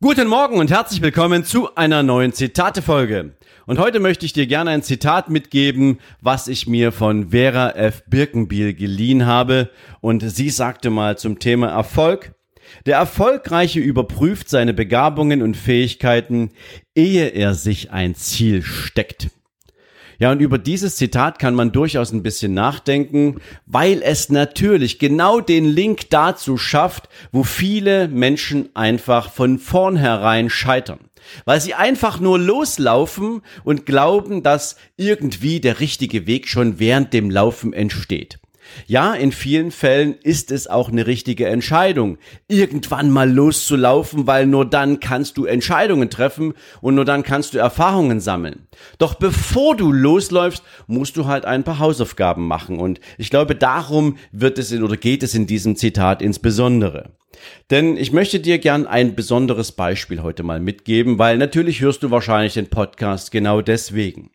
Guten Morgen und herzlich willkommen zu einer neuen Zitate-Folge. Und heute möchte ich dir gerne ein Zitat mitgeben, was ich mir von Vera F. Birkenbiel geliehen habe. Und sie sagte mal zum Thema Erfolg, der Erfolgreiche überprüft seine Begabungen und Fähigkeiten, ehe er sich ein Ziel steckt. Ja, und über dieses Zitat kann man durchaus ein bisschen nachdenken, weil es natürlich genau den Link dazu schafft, wo viele Menschen einfach von vornherein scheitern. Weil sie einfach nur loslaufen und glauben, dass irgendwie der richtige Weg schon während dem Laufen entsteht. Ja, in vielen Fällen ist es auch eine richtige Entscheidung, irgendwann mal loszulaufen, weil nur dann kannst du Entscheidungen treffen und nur dann kannst du Erfahrungen sammeln. Doch bevor du losläufst, musst du halt ein paar Hausaufgaben machen und ich glaube, darum wird es in oder geht es in diesem Zitat insbesondere. Denn ich möchte dir gern ein besonderes Beispiel heute mal mitgeben, weil natürlich hörst du wahrscheinlich den Podcast genau deswegen.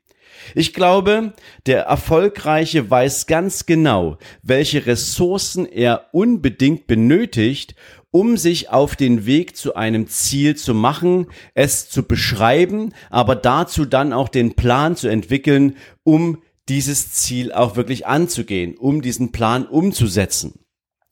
Ich glaube, der Erfolgreiche weiß ganz genau, welche Ressourcen er unbedingt benötigt, um sich auf den Weg zu einem Ziel zu machen, es zu beschreiben, aber dazu dann auch den Plan zu entwickeln, um dieses Ziel auch wirklich anzugehen, um diesen Plan umzusetzen.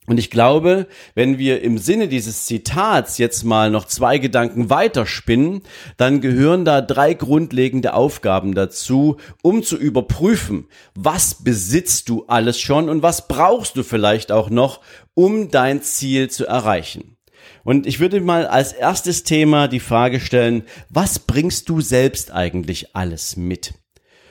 Und ich glaube, wenn wir im Sinne dieses Zitats jetzt mal noch zwei Gedanken weiterspinnen, dann gehören da drei grundlegende Aufgaben dazu, um zu überprüfen, was besitzt du alles schon und was brauchst du vielleicht auch noch, um dein Ziel zu erreichen. Und ich würde mal als erstes Thema die Frage stellen, was bringst du selbst eigentlich alles mit?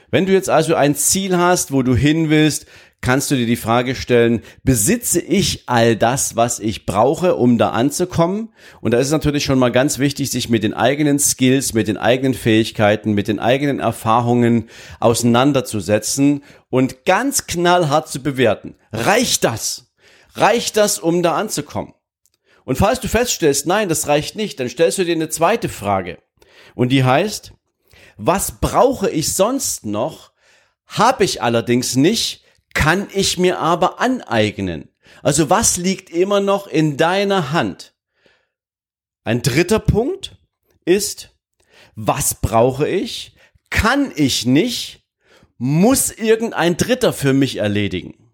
Wenn du jetzt also ein Ziel hast, wo du hin willst, kannst du dir die Frage stellen, besitze ich all das, was ich brauche, um da anzukommen? Und da ist es natürlich schon mal ganz wichtig, sich mit den eigenen Skills, mit den eigenen Fähigkeiten, mit den eigenen Erfahrungen auseinanderzusetzen und ganz knallhart zu bewerten. Reicht das? Reicht das, um da anzukommen? Und falls du feststellst, nein, das reicht nicht, dann stellst du dir eine zweite Frage. Und die heißt, was brauche ich sonst noch? Habe ich allerdings nicht, kann ich mir aber aneignen. Also was liegt immer noch in deiner Hand? Ein dritter Punkt ist, was brauche ich? Kann ich nicht? Muss irgendein Dritter für mich erledigen?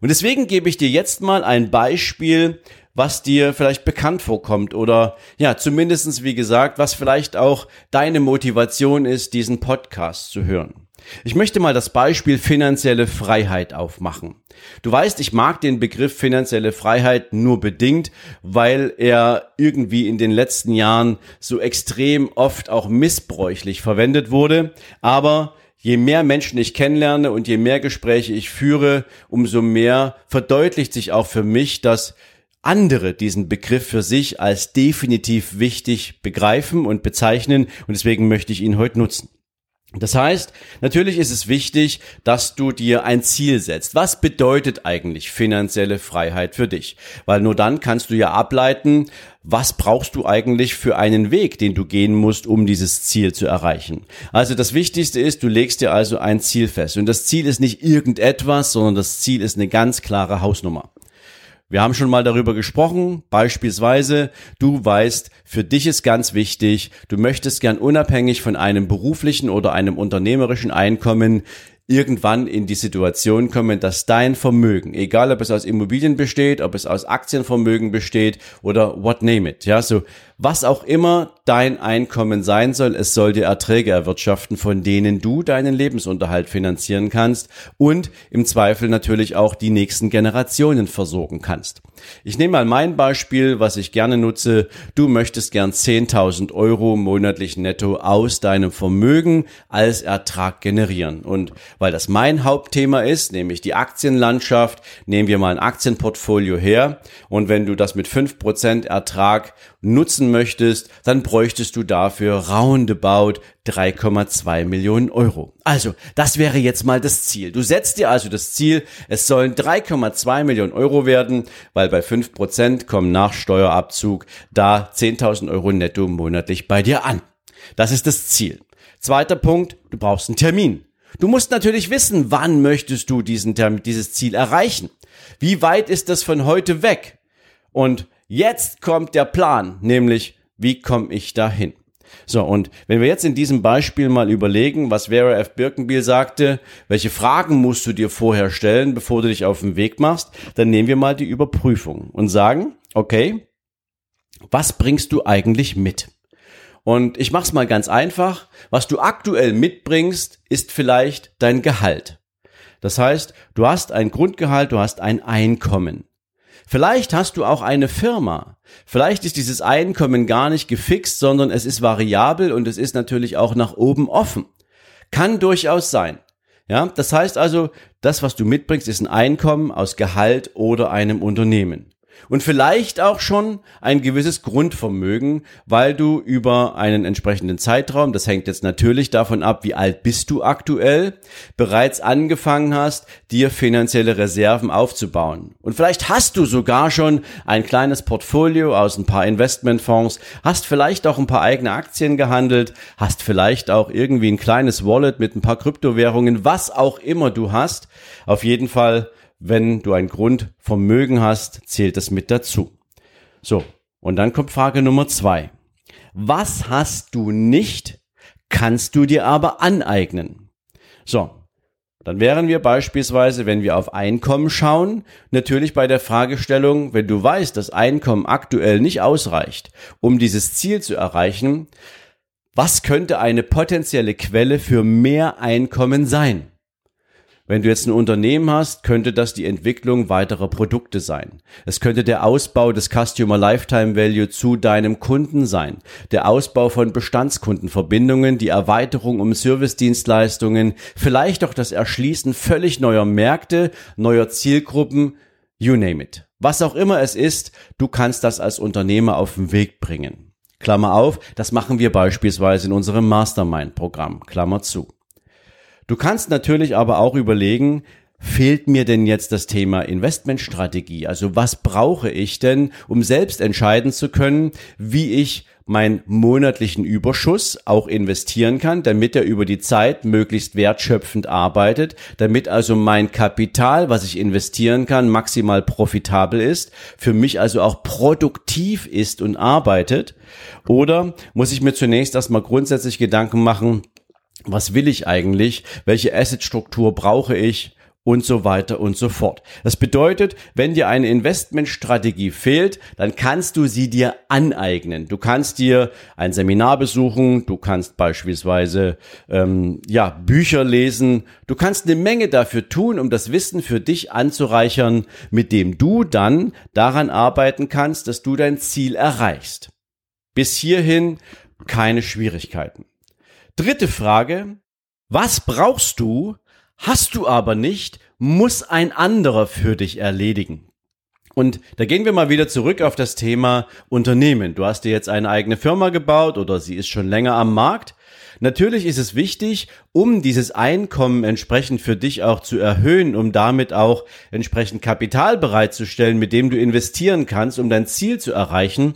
Und deswegen gebe ich dir jetzt mal ein Beispiel, was dir vielleicht bekannt vorkommt oder ja, zumindestens wie gesagt, was vielleicht auch deine Motivation ist, diesen Podcast zu hören. Ich möchte mal das Beispiel finanzielle Freiheit aufmachen. Du weißt, ich mag den Begriff finanzielle Freiheit nur bedingt, weil er irgendwie in den letzten Jahren so extrem oft auch missbräuchlich verwendet wurde. Aber je mehr Menschen ich kennenlerne und je mehr Gespräche ich führe, umso mehr verdeutlicht sich auch für mich, dass andere diesen Begriff für sich als definitiv wichtig begreifen und bezeichnen und deswegen möchte ich ihn heute nutzen. Das heißt, natürlich ist es wichtig, dass du dir ein Ziel setzt. Was bedeutet eigentlich finanzielle Freiheit für dich? Weil nur dann kannst du ja ableiten, was brauchst du eigentlich für einen Weg, den du gehen musst, um dieses Ziel zu erreichen. Also das Wichtigste ist, du legst dir also ein Ziel fest. Und das Ziel ist nicht irgendetwas, sondern das Ziel ist eine ganz klare Hausnummer. Wir haben schon mal darüber gesprochen, beispielsweise, du weißt, für dich ist ganz wichtig, du möchtest gern unabhängig von einem beruflichen oder einem unternehmerischen Einkommen irgendwann in die Situation kommen, dass dein Vermögen, egal ob es aus Immobilien besteht, ob es aus Aktienvermögen besteht oder what name it, ja, so was auch immer dein Einkommen sein soll, es soll dir Erträge erwirtschaften, von denen du deinen Lebensunterhalt finanzieren kannst und im Zweifel natürlich auch die nächsten Generationen versorgen kannst. Ich nehme mal mein Beispiel, was ich gerne nutze. Du möchtest gern 10.000 Euro monatlich netto aus deinem Vermögen als Ertrag generieren. Und weil das mein Hauptthema ist, nämlich die Aktienlandschaft, nehmen wir mal ein Aktienportfolio her. Und wenn du das mit 5% Ertrag nutzen möchtest, dann bräuchtest du dafür roundabout 3,2 Millionen Euro. Also, das wäre jetzt mal das Ziel. Du setzt dir also das Ziel, es sollen 3,2 Millionen Euro werden, weil bei 5% kommen nach Steuerabzug da 10.000 Euro netto monatlich bei dir an. Das ist das Ziel. Zweiter Punkt, du brauchst einen Termin. Du musst natürlich wissen, wann möchtest du diesen Termin, dieses Ziel erreichen. Wie weit ist das von heute weg? Und jetzt kommt der Plan, nämlich, wie komme ich dahin? So, und wenn wir jetzt in diesem Beispiel mal überlegen, was Vera F. Birkenbiel sagte, welche Fragen musst du dir vorher stellen, bevor du dich auf den Weg machst, dann nehmen wir mal die Überprüfung und sagen, okay, was bringst du eigentlich mit? Und ich mach's mal ganz einfach. Was du aktuell mitbringst, ist vielleicht dein Gehalt. Das heißt, du hast ein Grundgehalt, du hast ein Einkommen. Vielleicht hast du auch eine Firma. Vielleicht ist dieses Einkommen gar nicht gefixt, sondern es ist variabel und es ist natürlich auch nach oben offen. Kann durchaus sein. Ja, das heißt also, das, was du mitbringst, ist ein Einkommen aus Gehalt oder einem Unternehmen und vielleicht auch schon ein gewisses Grundvermögen, weil du über einen entsprechenden Zeitraum, das hängt jetzt natürlich davon ab, wie alt bist du aktuell, bereits angefangen hast, dir finanzielle Reserven aufzubauen. Und vielleicht hast du sogar schon ein kleines Portfolio aus ein paar Investmentfonds, hast vielleicht auch ein paar eigene Aktien gehandelt, hast vielleicht auch irgendwie ein kleines Wallet mit ein paar Kryptowährungen, was auch immer du hast. Auf jeden Fall wenn du ein Grundvermögen hast, zählt das mit dazu. So, und dann kommt Frage Nummer zwei. Was hast du nicht, kannst du dir aber aneignen? So, dann wären wir beispielsweise, wenn wir auf Einkommen schauen, natürlich bei der Fragestellung, wenn du weißt, dass Einkommen aktuell nicht ausreicht, um dieses Ziel zu erreichen, was könnte eine potenzielle Quelle für mehr Einkommen sein? Wenn du jetzt ein Unternehmen hast, könnte das die Entwicklung weiterer Produkte sein. Es könnte der Ausbau des Customer Lifetime Value zu deinem Kunden sein, der Ausbau von Bestandskundenverbindungen, die Erweiterung um Servicedienstleistungen, vielleicht auch das Erschließen völlig neuer Märkte, neuer Zielgruppen, you name it. Was auch immer es ist, du kannst das als Unternehmer auf den Weg bringen. Klammer auf, das machen wir beispielsweise in unserem Mastermind-Programm. Klammer zu. Du kannst natürlich aber auch überlegen, fehlt mir denn jetzt das Thema Investmentstrategie? Also was brauche ich denn, um selbst entscheiden zu können, wie ich meinen monatlichen Überschuss auch investieren kann, damit er über die Zeit möglichst wertschöpfend arbeitet, damit also mein Kapital, was ich investieren kann, maximal profitabel ist, für mich also auch produktiv ist und arbeitet? Oder muss ich mir zunächst erstmal grundsätzlich Gedanken machen, was will ich eigentlich, welche Assetstruktur brauche ich und so weiter und so fort. Das bedeutet, wenn dir eine Investmentstrategie fehlt, dann kannst du sie dir aneignen. Du kannst dir ein Seminar besuchen, du kannst beispielsweise ähm, ja Bücher lesen, du kannst eine Menge dafür tun, um das Wissen für dich anzureichern, mit dem du dann daran arbeiten kannst, dass du dein Ziel erreichst. Bis hierhin keine Schwierigkeiten. Dritte Frage. Was brauchst du, hast du aber nicht, muss ein anderer für dich erledigen? Und da gehen wir mal wieder zurück auf das Thema Unternehmen. Du hast dir jetzt eine eigene Firma gebaut oder sie ist schon länger am Markt. Natürlich ist es wichtig, um dieses Einkommen entsprechend für dich auch zu erhöhen, um damit auch entsprechend Kapital bereitzustellen, mit dem du investieren kannst, um dein Ziel zu erreichen,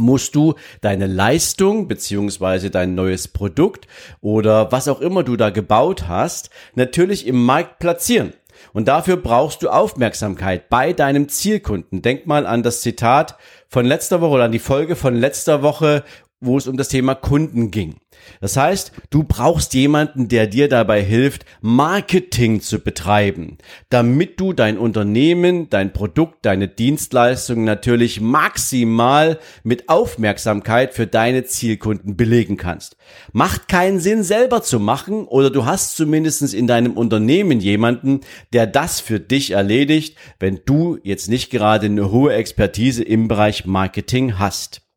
musst du deine Leistung beziehungsweise dein neues Produkt oder was auch immer du da gebaut hast, natürlich im Markt platzieren. Und dafür brauchst du Aufmerksamkeit bei deinem Zielkunden. Denk mal an das Zitat von letzter Woche oder an die Folge von letzter Woche, wo es um das Thema Kunden ging. Das heißt, du brauchst jemanden, der dir dabei hilft, Marketing zu betreiben, damit du dein Unternehmen, dein Produkt, deine Dienstleistung natürlich maximal mit Aufmerksamkeit für deine Zielkunden belegen kannst. Macht keinen Sinn, selber zu machen oder du hast zumindest in deinem Unternehmen jemanden, der das für dich erledigt, wenn du jetzt nicht gerade eine hohe Expertise im Bereich Marketing hast.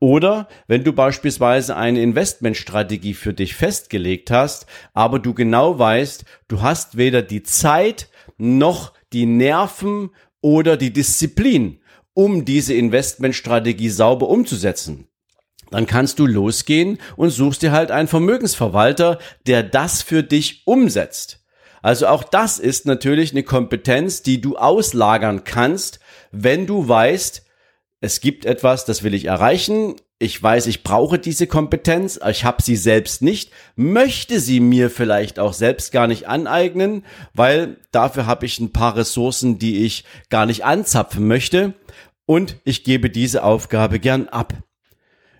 Oder wenn du beispielsweise eine Investmentstrategie für dich festgelegt hast, aber du genau weißt, du hast weder die Zeit noch die Nerven oder die Disziplin, um diese Investmentstrategie sauber umzusetzen? Dann kannst du losgehen und suchst dir halt einen Vermögensverwalter, der das für dich umsetzt. Also auch das ist natürlich eine Kompetenz, die du auslagern kannst, wenn du weißt, es gibt etwas, das will ich erreichen. Ich weiß, ich brauche diese Kompetenz, ich habe sie selbst nicht, möchte sie mir vielleicht auch selbst gar nicht aneignen, weil dafür habe ich ein paar Ressourcen, die ich gar nicht anzapfen möchte und ich gebe diese Aufgabe gern ab.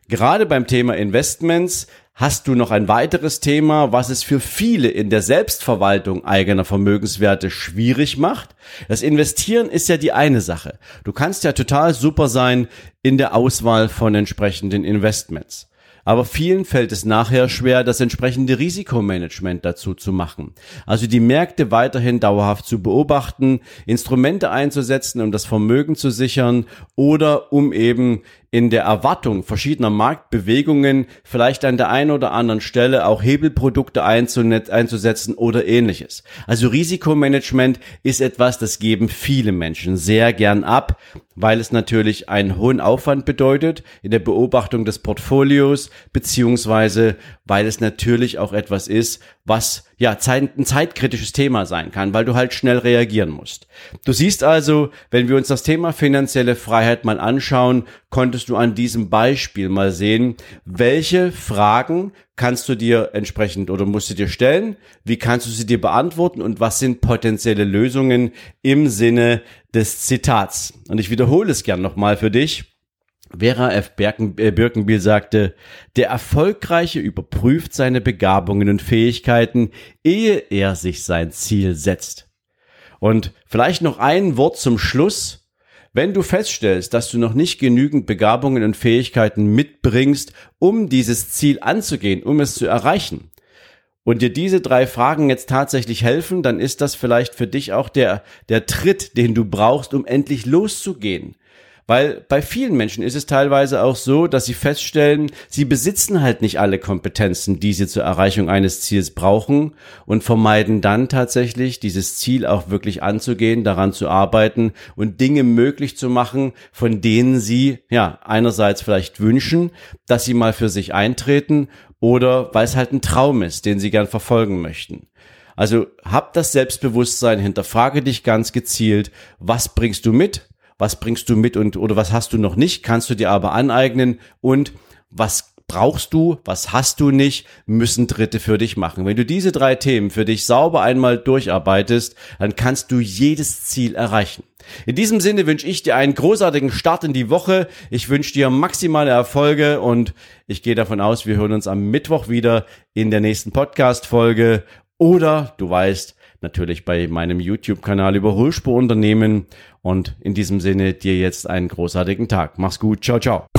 Gerade beim Thema Investments hast du noch ein weiteres Thema, was es für viele in der Selbstverwaltung eigener Vermögenswerte schwierig macht. Das Investieren ist ja die eine Sache. Du kannst ja total super sein in der Auswahl von entsprechenden Investments. Aber vielen fällt es nachher schwer, das entsprechende Risikomanagement dazu zu machen. Also die Märkte weiterhin dauerhaft zu beobachten, Instrumente einzusetzen, um das Vermögen zu sichern oder um eben in der Erwartung verschiedener Marktbewegungen vielleicht an der einen oder anderen Stelle auch Hebelprodukte einzusetzen oder ähnliches. Also Risikomanagement ist etwas, das geben viele Menschen sehr gern ab, weil es natürlich einen hohen Aufwand bedeutet in der Beobachtung des Portfolios, beziehungsweise weil es natürlich auch etwas ist, was ja ein zeitkritisches Thema sein kann, weil du halt schnell reagieren musst. Du siehst also, wenn wir uns das Thema finanzielle Freiheit mal anschauen, konntest du an diesem Beispiel mal sehen, welche Fragen kannst du dir entsprechend oder musst du dir stellen, wie kannst du sie dir beantworten und was sind potenzielle Lösungen im Sinne des Zitats. Und ich wiederhole es gern nochmal für dich. Vera F. Birken, äh, Birkenbiel sagte, der Erfolgreiche überprüft seine Begabungen und Fähigkeiten, ehe er sich sein Ziel setzt. Und vielleicht noch ein Wort zum Schluss. Wenn du feststellst, dass du noch nicht genügend Begabungen und Fähigkeiten mitbringst, um dieses Ziel anzugehen, um es zu erreichen, und dir diese drei Fragen jetzt tatsächlich helfen, dann ist das vielleicht für dich auch der, der Tritt, den du brauchst, um endlich loszugehen. Weil bei vielen Menschen ist es teilweise auch so, dass sie feststellen, sie besitzen halt nicht alle Kompetenzen, die sie zur Erreichung eines Ziels brauchen und vermeiden dann tatsächlich, dieses Ziel auch wirklich anzugehen, daran zu arbeiten und Dinge möglich zu machen, von denen sie, ja, einerseits vielleicht wünschen, dass sie mal für sich eintreten oder weil es halt ein Traum ist, den sie gern verfolgen möchten. Also hab das Selbstbewusstsein, hinterfrage dich ganz gezielt, was bringst du mit, was bringst du mit und oder was hast du noch nicht, kannst du dir aber aneignen und was brauchst du, was hast du nicht, müssen Dritte für dich machen. Wenn du diese drei Themen für dich sauber einmal durcharbeitest, dann kannst du jedes Ziel erreichen. In diesem Sinne wünsche ich dir einen großartigen Start in die Woche. Ich wünsche dir maximale Erfolge und ich gehe davon aus, wir hören uns am Mittwoch wieder in der nächsten Podcast-Folge oder du weißt, natürlich bei meinem YouTube-Kanal über Hohlspurunternehmen. Und in diesem Sinne dir jetzt einen großartigen Tag. Mach's gut. Ciao, ciao.